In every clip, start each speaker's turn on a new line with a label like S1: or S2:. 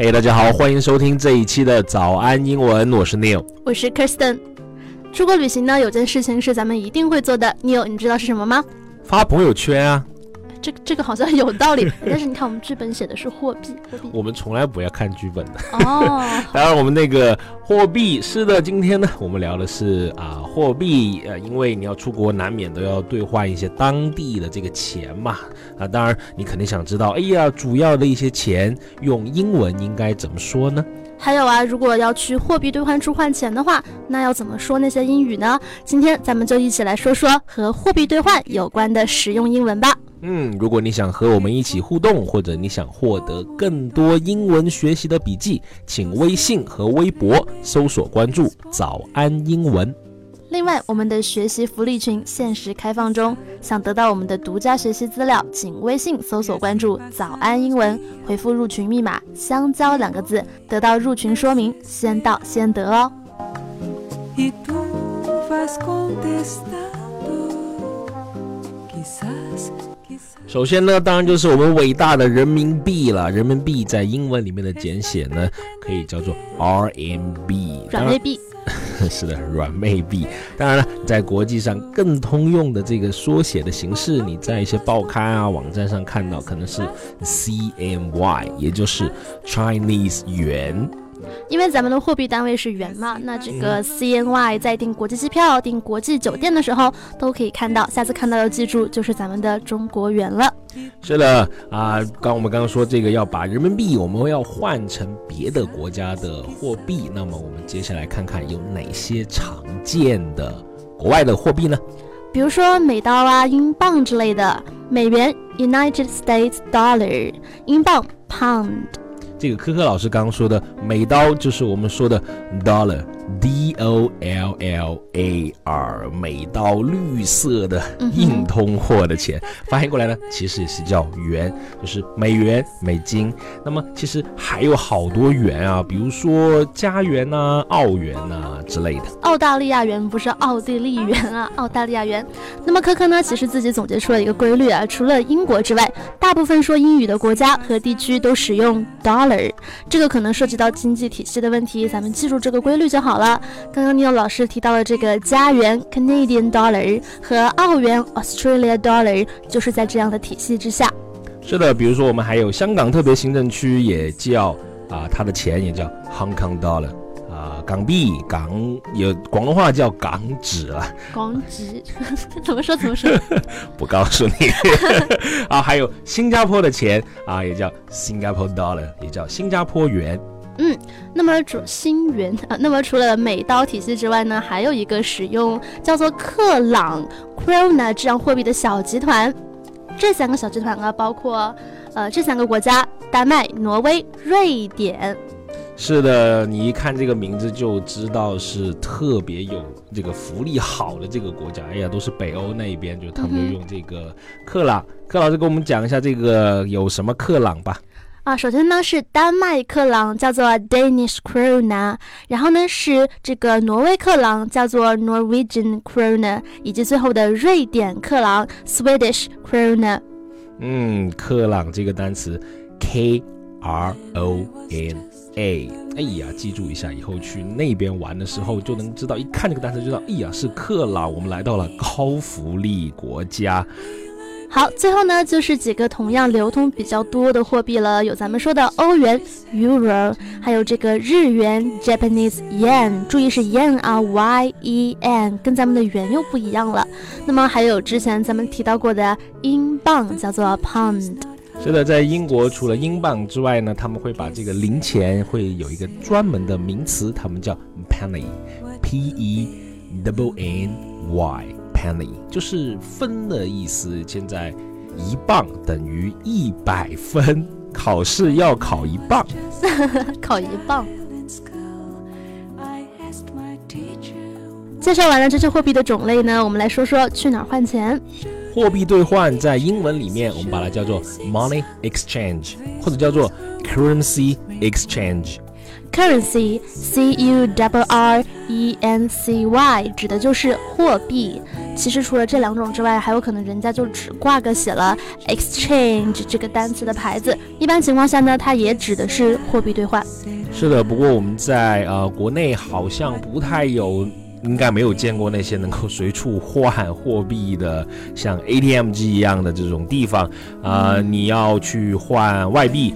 S1: 嘿，大家好，欢迎收听这一期的早安英文，我是 Neil，
S2: 我是 Kirsten。出国旅行呢，有件事情是咱们一定会做的，Neil，你知道是什么吗？
S1: 发朋友圈啊。
S2: 这这个好像有道理，但是你看我们剧本写的是货币，货币。
S1: 我们从来不要看剧本的。
S2: 哦。
S1: 当然，我们那个货币是的，今天呢，我们聊的是啊货币，呃，因为你要出国，难免都要兑换一些当地的这个钱嘛。啊，当然你肯定想知道，哎呀，主要的一些钱用英文应该怎么说呢？
S2: 还有啊，如果要去货币兑换处换钱的话，那要怎么说那些英语呢？今天咱们就一起来说说和货币兑换有关的实用英文吧。
S1: 嗯，如果你想和我们一起互动，或者你想获得更多英文学习的笔记，请微信和微博搜索关注“早安英文”。
S2: 另外，我们的学习福利群限时开放中，想得到我们的独家学习资料，请微信搜索关注“早安英文”，回复入群密码“香蕉”两个字，得到入群说明，先到先得哦。
S1: 首先呢，当然就是我们伟大的人民币了。人民币在英文里面的简写呢，可以叫做 RMB，
S2: 软妹币。
S1: 是的，软妹币。当然了，在国际上更通用的这个缩写的形式，你在一些报刊啊、网站上看到，可能是 CNY，也就是 Chinese 元。
S2: 因为咱们的货币单位是元嘛，那这个 CNY 在订国际机票、订国际酒店的时候都可以看到。下次看到要记住，就是咱们的中国元了。
S1: 是的啊，刚我们刚刚说这个要把人民币，我们要换成别的国家的货币。那么我们接下来看看有哪些常见的国外的货币呢？
S2: 比如说美刀啊、英镑之类的。美元 United States Dollar，英镑 Pound。
S1: 这个科科老师刚刚说的美刀就是我们说的 dollar dollar，d o l l a r，美刀绿色的硬通货的钱，翻译过来呢，其实也是叫元，就是美元、美金。那么其实还有好多元啊，比如说加元呐、澳元呐之类的。
S2: 澳大利亚元不是奥地利元啊，澳大利亚元。那么科科呢，其实自己总结出了一个规律啊，除了英国之外，大部分说英语的国家和地区都使用 dollar。这个可能涉及到经济体系的问题，咱们记住这个规律就好了。刚刚你有老师提到了这个加元 Canadian Dollar 和澳元 Australia Dollar，就是在这样的体系之下。
S1: 是的，比如说我们还有香港特别行政区也叫啊，它的钱也叫 Hong Kong Dollar。啊港币港有广东话叫港纸了，
S2: 港纸怎么说怎么说？
S1: 不告诉你 啊。还有新加坡的钱啊，也叫 Singapore dollar，也叫新加坡元。
S2: 嗯，那么主新元啊，那么除了美刀体系之外呢，还有一个使用叫做克朗 （krona） 这样货币的小集团。这三个小集团啊，包括呃这三个国家：丹麦、挪威、瑞典。
S1: 是的，你一看这个名字就知道是特别有这个福利好的这个国家。哎呀，都是北欧那一边，就他们就用这个克朗。克老师给我们讲一下这个有什么克朗吧。
S2: 啊，首先呢是丹麦克朗，叫做 Danish krona，然后呢是这个挪威克朗，叫做 Norwegian krona，以及最后的瑞典克朗 Swedish krona。
S1: 嗯，克朗这个单词 K R O N A，，哎呀，记住一下，以后去那边玩的时候就能知道，一看这个单词就知道，哎呀，是克朗，我们来到了高福利国家。
S2: 好，最后呢就是几个同样流通比较多的货币了，有咱们说的欧元 Euro，还有这个日元 Japanese Yen，注意是 Yen 啊，Y E N，跟咱们的元又不一样了。那么还有之前咱们提到过的英镑，叫做 Pound。
S1: 是的，在英国除了英镑之外呢，他们会把这个零钱会有一个专门的名词，他们叫 Penny，P-E-W-N-Y y，penny 就是分的意思。现在一磅等于一百分，考试要考一磅，
S2: 考一磅。介绍完了这些货币的种类呢，我们来说说去哪儿换钱。
S1: 货币兑换在英文里面，我们把它叫做 money exchange，或者叫做 currency exchange。
S2: Currency, C-U-R-R-E-N-C-Y，指的就是货币。其实除了这两种之外，还有可能人家就只挂个写了 exchange 这个单词的牌子。一般情况下呢，它也指的是货币兑换。
S1: 是的，不过我们在呃国内好像不太有，应该没有见过那些能够随处换货币的，像 ATM 机一样的这种地方啊。你要去换外币。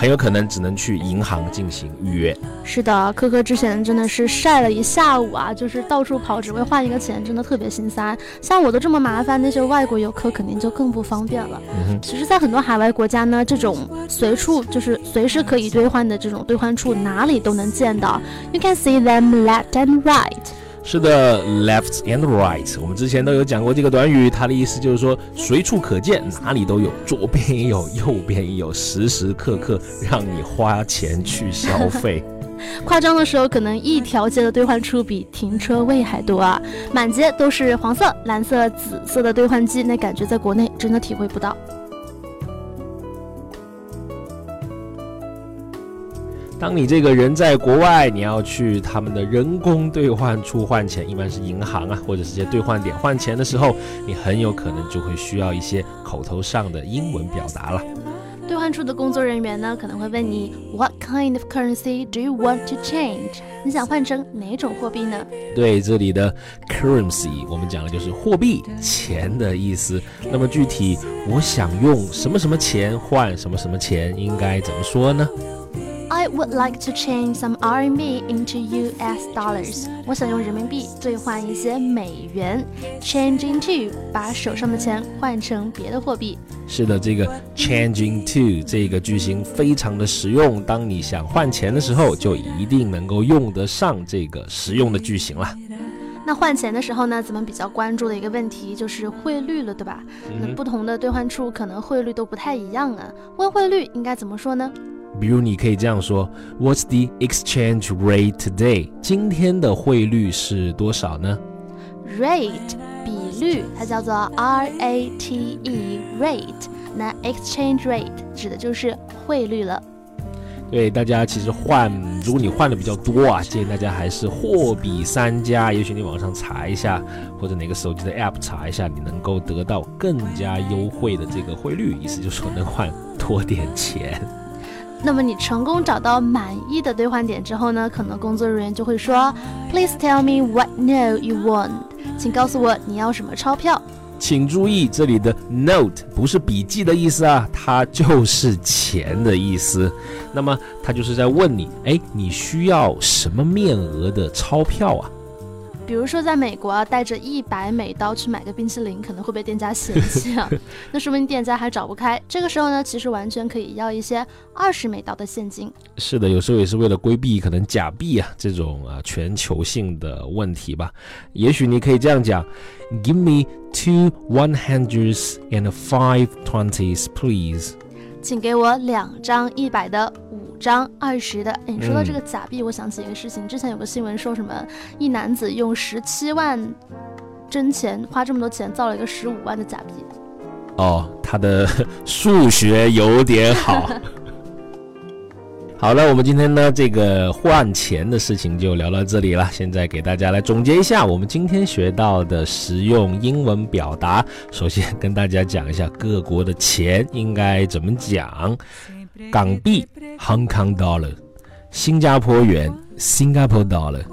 S1: 很有可能只能去银行进行预约。
S2: 是的，科科之前真的是晒了一下午啊，就是到处跑，只为换一个钱，真的特别心塞。像我都这么麻烦，那些外国游客肯定就更不方便了。其实，在很多海外国家呢，这种随处就是随时可以兑换的这种兑换处，哪里都能见到。You can see them left and right.
S1: 是的，left and right，我们之前都有讲过这个短语，它的意思就是说随处可见，哪里都有，左边也有，右边也有，时时刻刻让你花钱去消费。
S2: 夸张的时候，可能一条街的兑换处比停车位还多啊，满街都是黄色、蓝色、紫色的兑换机，那感觉在国内真的体会不到。
S1: 当你这个人在国外，你要去他们的人工兑换处换钱，一般是银行啊，或者是些兑换点换钱的时候，你很有可能就会需要一些口头上的英文表达了。
S2: 兑换处的工作人员呢，可能会问你，What kind of currency do you want to change？你想换成哪种货币呢？
S1: 对，这里的 currency 我们讲的就是货币、钱的意思。那么具体，我想用什么什么钱换什么什么钱，应该怎么说呢
S2: would like to change some RMB into US dollars。我想用人民币兑换一些美元。Change into，把手上的钱换成别的货币。
S1: 是的，这个 change into 这个句型非常的实用。当你想换钱的时候，就一定能够用得上这个实用的句型了。
S2: 那换钱的时候呢，咱们比较关注的一个问题就是汇率了，对吧？那不同的兑换处可能汇率都不太一样啊。问汇率应该怎么说呢？
S1: 比如你可以这样说：What's the exchange rate today？今天的汇率是多少呢
S2: ？Rate 比率，它叫做 R A T E rate。那 exchange rate 指的就是汇率了。
S1: 对，大家其实换，如果你换的比较多啊，建议大家还是货比三家。也许你网上查一下，或者哪个手机的 app 查一下，你能够得到更加优惠的这个汇率。意思就是说能换多点钱。
S2: 那么你成功找到满意的兑换点之后呢？可能工作人员就会说：“Please tell me what note you want。”请告诉我你要什么钞票。
S1: 请注意，这里的 note 不是笔记的意思啊，它就是钱的意思。那么他就是在问你：哎，你需要什么面额的钞票啊？
S2: 比如说，在美国啊，带着一百美刀去买个冰淇淋，可能会被店家嫌弃啊。那说明店家还找不开。这个时候呢，其实完全可以要一些二十美刀的现金。
S1: 是的，有时候也是为了规避可能假币啊这种啊全球性的问题吧。也许你可以这样讲：Give me two one hundreds and five twenties, please。
S2: 请给我两张一百的。张二十的，哎，说到这个假币，我想起一个事情，之前有个新闻说什么，一男子用十七万真钱，花这么多钱造了一个十五万的假币。
S1: 哦，他的 数学有点好。好了，我们今天呢这个换钱的事情就聊到这里了。现在给大家来总结一下我们今天学到的实用英文表达。首先跟大家讲一下各国的钱应该怎么讲。港币 Hong Kong Dollar，新加坡元 Singapore Dollar，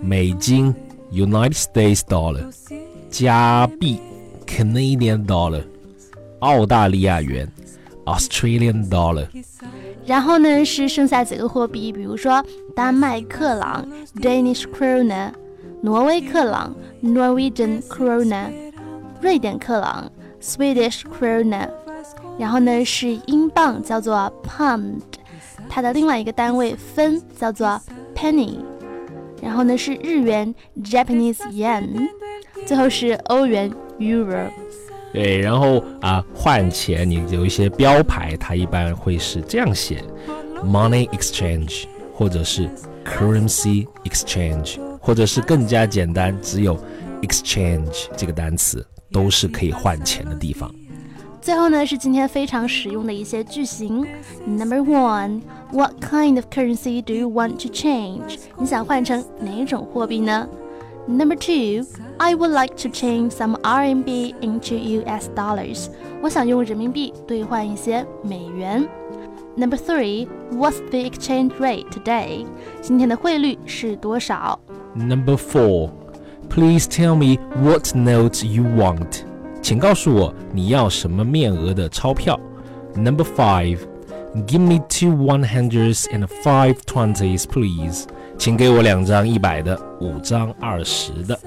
S1: 美金 United States Dollar，加币 Canadian Dollar，澳大利亚元 Australian Dollar。
S2: 然后呢是剩下几个货币，比如说丹麦克朗 Danish Krone，挪威克朗 Norwegian Krone，瑞典克朗 Swedish Krone。然后呢是英镑，叫做 pound，它的另外一个单位分叫做 penny。然后呢是日元 Japanese yen，最后是欧元 euro。
S1: 对，然后啊换钱你有一些标牌，它一般会是这样写：money exchange，或者是 currency exchange，或者是更加简单，只有 exchange 这个单词，都是可以换钱的地方。
S2: 最后呢是今天非常实用的一些句型。Number one, what kind of currency do you want to change？你想换成哪种货币呢？Number two, I would like to change some RMB into US dollars。我想用人民币兑换一些美元。Number three, what's the exchange rate today？今天的汇率是多少？
S1: Number four, please tell me what notes you want。 请告诉我你要什么面额的钞票。Number five, give me two one hundreds and five twenties, please。请给我两张一百的，五张二十的。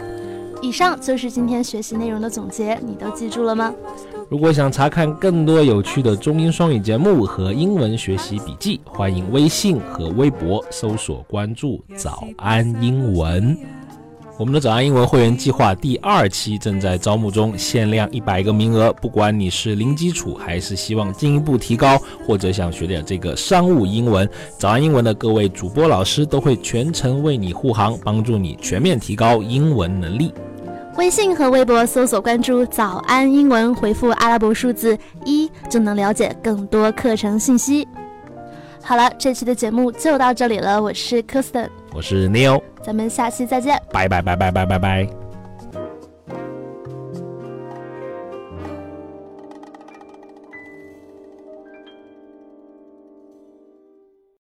S2: 以上就是今天学习内容的总结，你都记住了吗？
S1: 如果想查看更多有趣的中英双语节目和英文学习笔记，欢迎微信和微博搜索关注“早安英文”。我们的早安英文会员计划第二期正在招募中，限量一百个名额。不管你是零基础，还是希望进一步提高，或者想学点这个商务英文，早安英文的各位主播老师都会全程为你护航，帮助你全面提高英文能力。
S2: 微信和微博搜索关注“早安英文”，回复阿拉伯数字一就能了解更多课程信息。好了，这期的节目就到这里了。我是 Kirsten，
S1: 我是 Neil，
S2: 咱们下期再见，
S1: 拜拜拜拜拜拜拜。